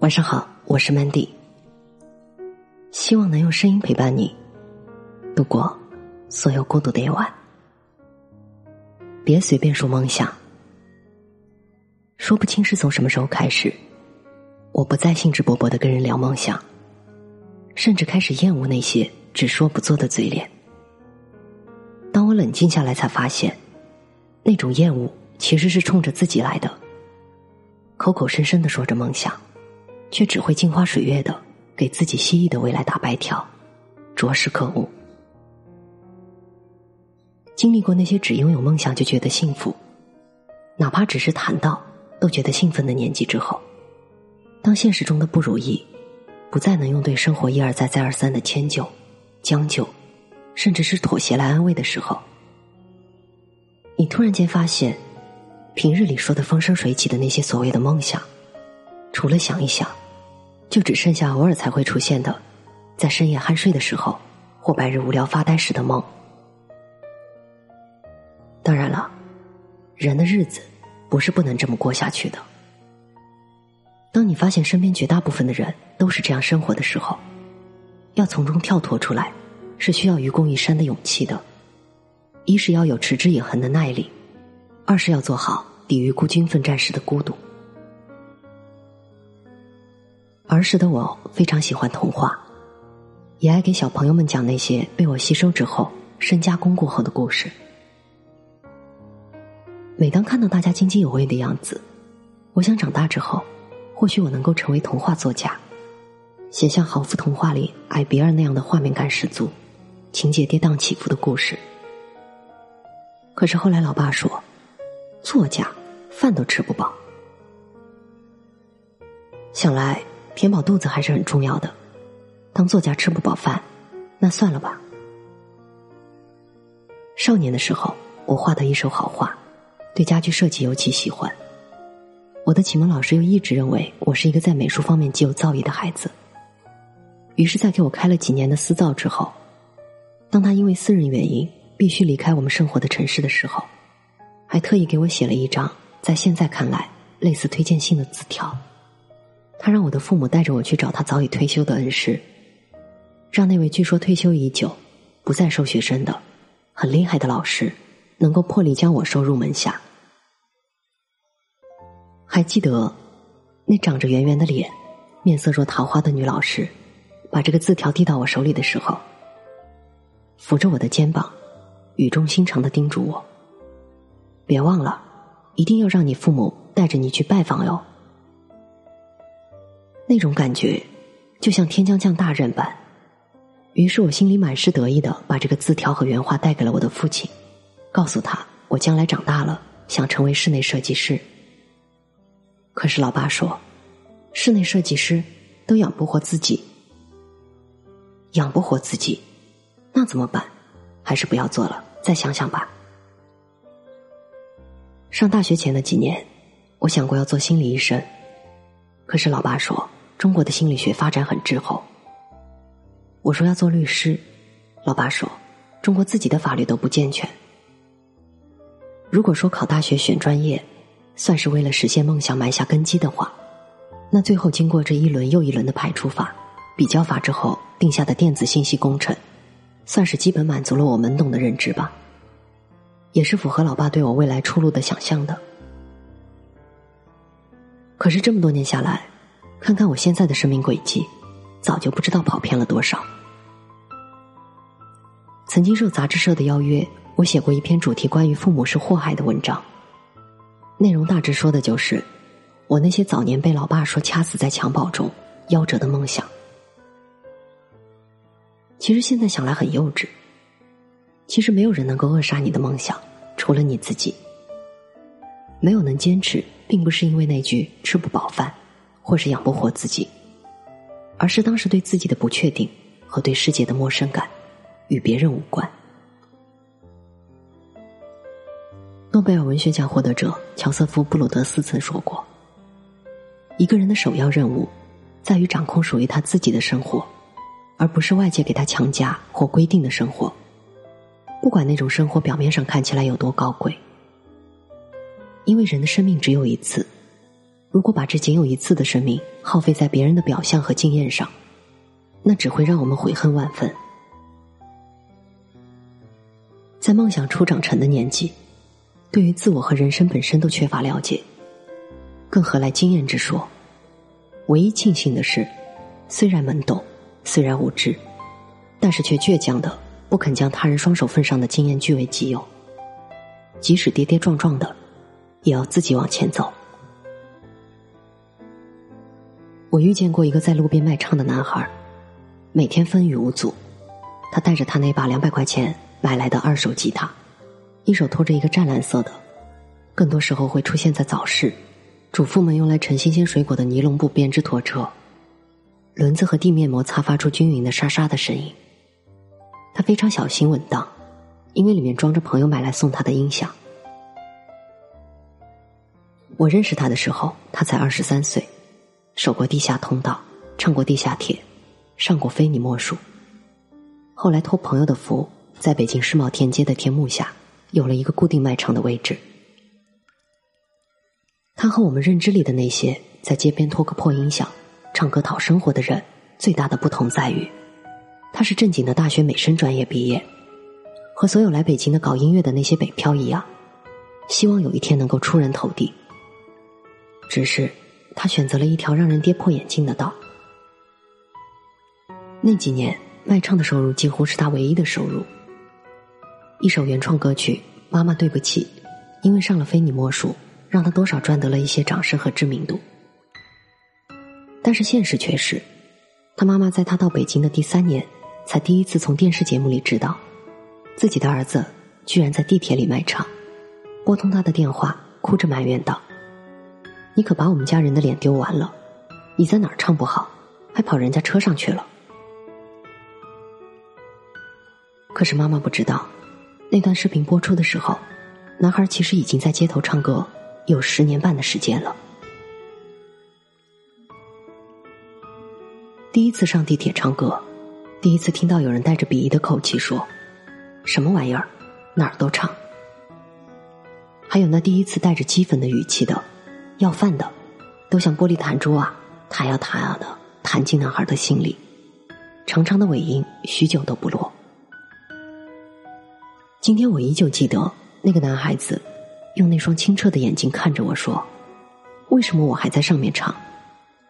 晚上好，我是 Mandy，希望能用声音陪伴你度过所有孤独的夜晚。别随便说梦想，说不清是从什么时候开始，我不再兴致勃勃的跟人聊梦想，甚至开始厌恶那些只说不做的嘴脸。当我冷静下来，才发现，那种厌恶其实是冲着自己来的，口口声声的说着梦想。却只会镜花水月的给自己希冀的未来打白条，着实可恶。经历过那些只拥有梦想就觉得幸福，哪怕只是谈到都觉得兴奋的年纪之后，当现实中的不如意不再能用对生活一而再再而三的迁就、将就，甚至是妥协来安慰的时候，你突然间发现，平日里说的风生水起的那些所谓的梦想，除了想一想。就只剩下偶尔才会出现的，在深夜酣睡的时候，或白日无聊发呆时的梦。当然了，人的日子不是不能这么过下去的。当你发现身边绝大部分的人都是这样生活的时候，要从中跳脱出来，是需要愚公移山的勇气的。一是要有持之以恒的耐力，二是要做好抵御孤军奋战时的孤独。儿时的我非常喜欢童话，也爱给小朋友们讲那些被我吸收之后、深加工过后的故事。每当看到大家津津有味的样子，我想长大之后，或许我能够成为童话作家，写像《豪夫童话》里矮比尔那样的画面感十足、情节跌宕起伏的故事。可是后来，老爸说：“作家饭都吃不饱。”想来。填饱肚子还是很重要的。当作家吃不饱饭，那算了吧。少年的时候，我画的一手好画，对家具设计尤其喜欢。我的启蒙老师又一直认为我是一个在美术方面极有造诣的孩子。于是，在给我开了几年的私造之后，当他因为私人原因必须离开我们生活的城市的时候，还特意给我写了一张在现在看来类似推荐信的字条。他让我的父母带着我去找他早已退休的恩师，让那位据说退休已久、不再收学生的、很厉害的老师，能够破例将我收入门下。还记得那长着圆圆的脸、面色若桃花的女老师，把这个字条递到我手里的时候，扶着我的肩膀，语重心长的叮嘱我：“别忘了，一定要让你父母带着你去拜访哟。”那种感觉，就像天将降大任般。于是我心里满是得意的把这个字条和原画带给了我的父亲，告诉他我将来长大了想成为室内设计师。可是老爸说，室内设计师都养不活自己，养不活自己，那怎么办？还是不要做了，再想想吧。上大学前的几年，我想过要做心理医生，可是老爸说。中国的心理学发展很滞后。我说要做律师，老爸说中国自己的法律都不健全。如果说考大学选专业，算是为了实现梦想埋下根基的话，那最后经过这一轮又一轮的排除法、比较法之后定下的电子信息工程，算是基本满足了我懵懂的认知吧，也是符合老爸对我未来出路的想象的。可是这么多年下来。看看我现在的生命轨迹，早就不知道跑偏了多少。曾经受杂志社的邀约，我写过一篇主题关于父母是祸害的文章，内容大致说的就是我那些早年被老爸说掐死在襁褓中夭折的梦想。其实现在想来很幼稚。其实没有人能够扼杀你的梦想，除了你自己。没有能坚持，并不是因为那句吃不饱饭。或是养不活自己，而是当时对自己的不确定和对世界的陌生感，与别人无关。诺贝尔文学奖获得者乔瑟夫·布鲁德斯曾说过：“一个人的首要任务，在于掌控属于他自己的生活，而不是外界给他强加或规定的生活。不管那种生活表面上看起来有多高贵，因为人的生命只有一次。”如果把这仅有一次的生命耗费在别人的表象和经验上，那只会让我们悔恨万分。在梦想初长成的年纪，对于自我和人生本身都缺乏了解，更何来经验之说？唯一庆幸的是，虽然懵懂，虽然无知，但是却倔强的不肯将他人双手份上的经验据为己有。即使跌跌撞撞的，也要自己往前走。我遇见过一个在路边卖唱的男孩，每天风雨无阻，他带着他那把两百块钱。买来的二手吉他，一手拖着一个湛蓝色的，更多时候会出现在早市，主妇们用来盛新鲜水果的尼龙布编织拖车，轮子和地面摩擦发出均匀的沙沙的声音。他非常小心稳当，因为里面装着朋友买来送他的音响。我认识他的时候，他才二十三岁，守过地下通道，唱过地下铁，上过非你莫属。后来托朋友的福。在北京世贸天阶的天幕下，有了一个固定卖场的位置。他和我们认知里的那些在街边拖个破音响、唱歌讨生活的人，最大的不同在于，他是正经的大学美声专业毕业，和所有来北京的搞音乐的那些北漂一样，希望有一天能够出人头地。只是他选择了一条让人跌破眼镜的道。那几年卖唱的收入几乎是他唯一的收入。一首原创歌曲《妈妈对不起》，因为上了非你莫属，让他多少赚得了一些掌声和知名度。但是现实却是，他妈妈在他到北京的第三年，才第一次从电视节目里知道，自己的儿子居然在地铁里卖唱。拨通他的电话，哭着埋怨道：“你可把我们家人的脸丢完了！你在哪儿唱不好，还跑人家车上去了。”可是妈妈不知道。那段视频播出的时候，男孩其实已经在街头唱歌有十年半的时间了。第一次上地铁唱歌，第一次听到有人带着鄙夷的口气说：“什么玩意儿，哪儿都唱。”还有那第一次带着讥讽的语气的“要饭的，都像玻璃弹珠啊，弹呀弹呀的弹进男孩的心里，长长的尾音许久都不落。”今天我依旧记得那个男孩子，用那双清澈的眼睛看着我说：“为什么我还在上面唱？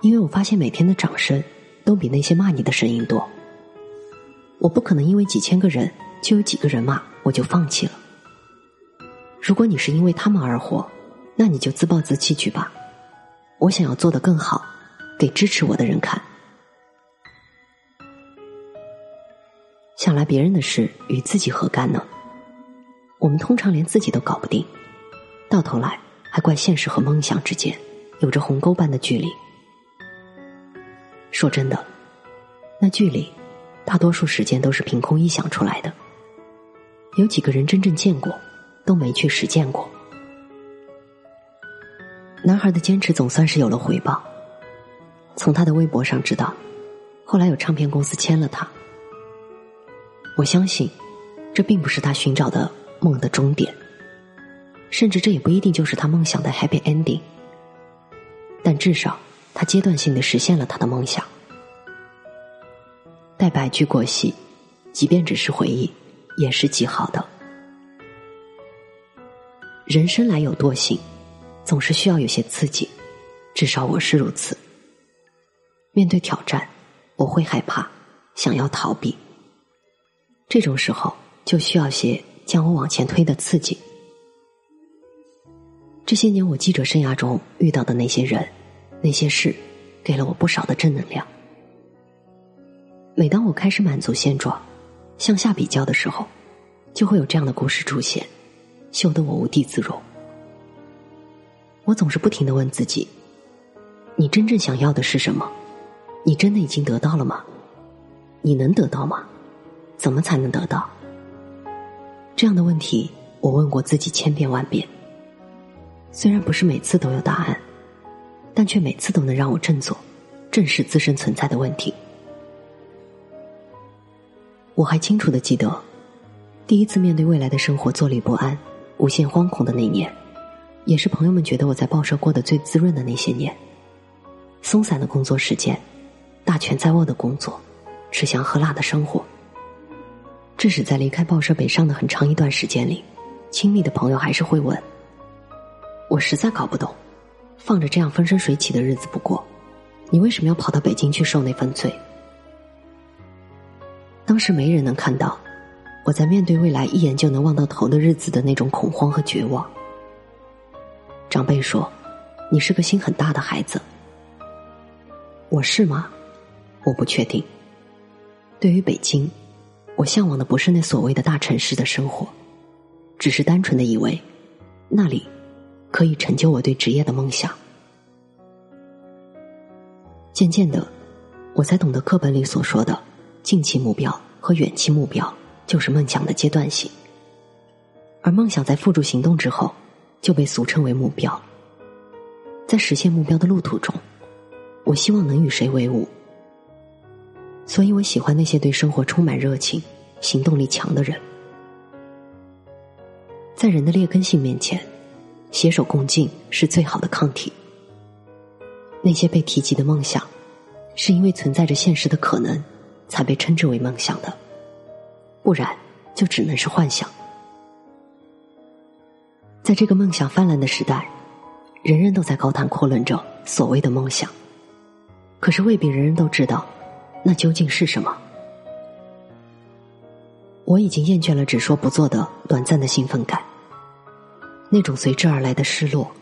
因为我发现每天的掌声都比那些骂你的声音多。我不可能因为几千个人就有几个人骂我就放弃了。如果你是因为他们而活，那你就自暴自弃去吧。我想要做得更好，给支持我的人看。想来别人的事与自己何干呢？”我们通常连自己都搞不定，到头来还怪现实和梦想之间有着鸿沟般的距离。说真的，那距离大多数时间都是凭空臆想出来的。有几个人真正见过，都没去实践过。男孩的坚持总算是有了回报。从他的微博上知道，后来有唱片公司签了他。我相信，这并不是他寻找的。梦的终点，甚至这也不一定就是他梦想的 happy ending。但至少，他阶段性的实现了他的梦想。待白驹过隙，即便只是回忆，也是极好的。人生来有惰性，总是需要有些刺激，至少我是如此。面对挑战，我会害怕，想要逃避。这种时候，就需要些。将我往前推的刺激。这些年我记者生涯中遇到的那些人、那些事，给了我不少的正能量。每当我开始满足现状、向下比较的时候，就会有这样的故事出现，羞得我无地自容。我总是不停的问自己：你真正想要的是什么？你真的已经得到了吗？你能得到吗？怎么才能得到？这样的问题，我问过自己千遍万遍。虽然不是每次都有答案，但却每次都能让我振作，正视自身存在的问题。我还清楚的记得，第一次面对未来的生活坐立不安、无限惶恐的那年，也是朋友们觉得我在报社过得最滋润的那些年。松散的工作时间，大权在握的工作，吃香喝辣的生活。致使在离开报社北上的很长一段时间里，亲密的朋友还是会问：“我实在搞不懂，放着这样风生水起的日子不过，你为什么要跑到北京去受那份罪？”当时没人能看到我在面对未来一眼就能望到头的日子的那种恐慌和绝望。长辈说：“你是个心很大的孩子。”我是吗？我不确定。对于北京，我向往的不是那所谓的大城市的生活，只是单纯的以为，那里可以成就我对职业的梦想。渐渐的，我才懂得课本里所说的近期目标和远期目标就是梦想的阶段性，而梦想在付诸行动之后，就被俗称为目标。在实现目标的路途中。我希望能与谁为伍，所以我喜欢那些对生活充满热情、行动力强的人。在人的劣根性面前，携手共进是最好的抗体。那些被提及的梦想，是因为存在着现实的可能，才被称之为梦想的，不然就只能是幻想。在这个梦想泛滥的时代，人人都在高谈阔论着所谓的梦想。可是未必人人都知道，那究竟是什么？我已经厌倦了只说不做的短暂的兴奋感，那种随之而来的失落，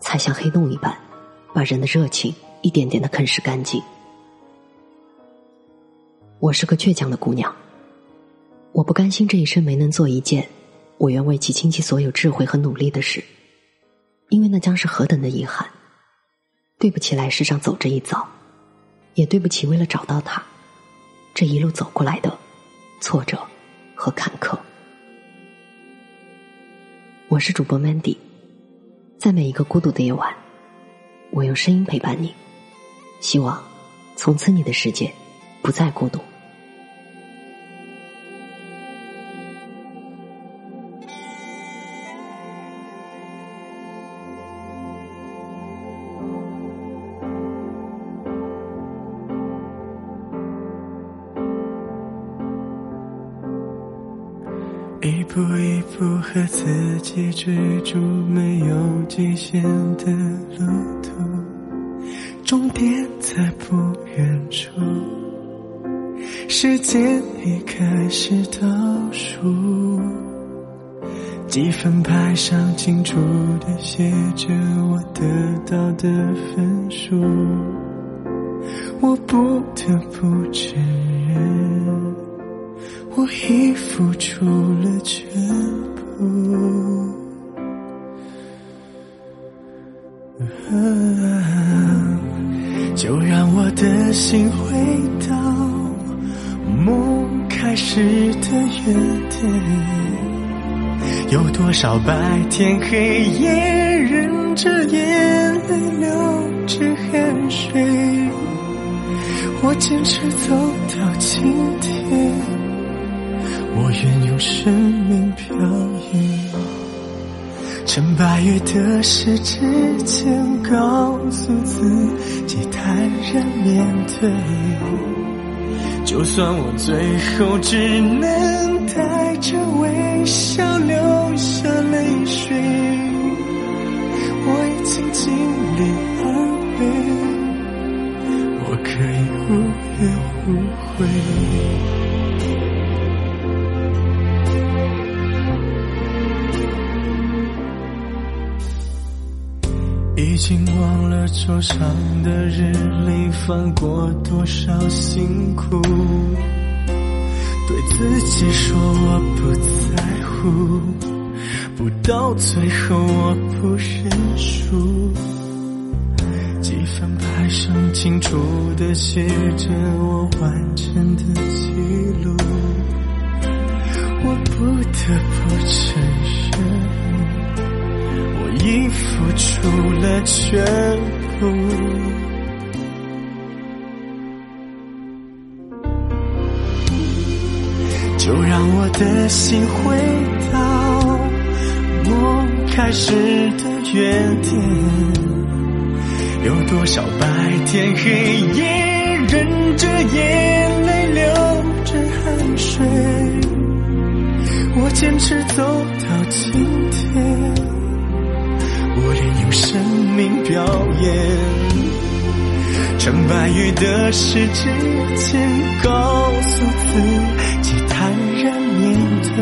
才像黑洞一般，把人的热情一点点的啃食干净。我是个倔强的姑娘，我不甘心这一生没能做一件我愿为其倾其所有智慧和努力的事，因为那将是何等的遗憾！对不起，来世上走这一遭。也对不起，为了找到他，这一路走过来的挫折和坎坷。我是主播 Mandy，在每一个孤独的夜晚，我用声音陪伴你，希望从此你的世界不再孤独。一步一步和自己追逐没有极限的路途，终点在不远处，时间已开始倒数，积分牌上清楚的写着我得到的分数，我不得不承认。我已付出了全部，就让我的心回到梦开始的原点。有多少白天黑夜，忍着眼泪流着汗水，我坚持走到今天。我愿用生命漂移，趁八月的时之前，告诉自己坦然面对。就算我最后只能带着微笑流下泪水，我已经尽力而为，我可以无怨无悔。已经忘了桌上的日历翻过多少辛苦，对自己说我不在乎，不到最后我不认输。积分牌上清楚的写着我完成的记录，我不得不承认。已付出了全部，就让我的心回到梦开始的原点。有多少白天黑夜，忍着眼泪流着汗水，我坚持走到今天，我愿用生命表演。成败与得失之间，告诉自己坦然面对。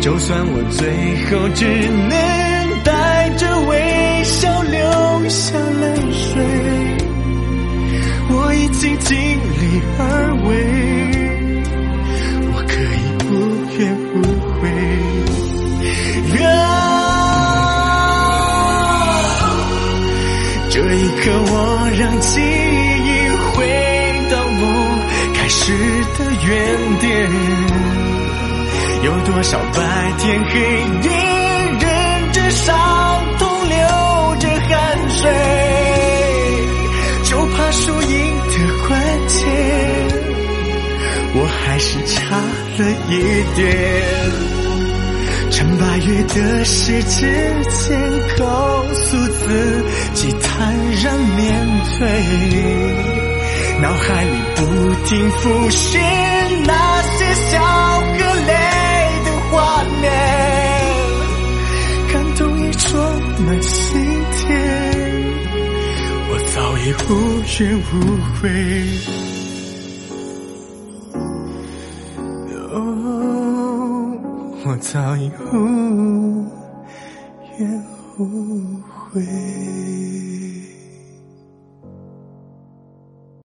就算我最后只能带着微笑流下泪水，我已经尽力而为，可，我让记忆回到梦开始的原点。有多少白天黑夜，忍着伤痛，流着汗水，就怕输赢的关键，我还是差了一点。成败与得失之间，告诉自己坦然面对。脑海里不停浮现那些笑和泪的画面，感动已装满心田，我早已无怨无悔。我早已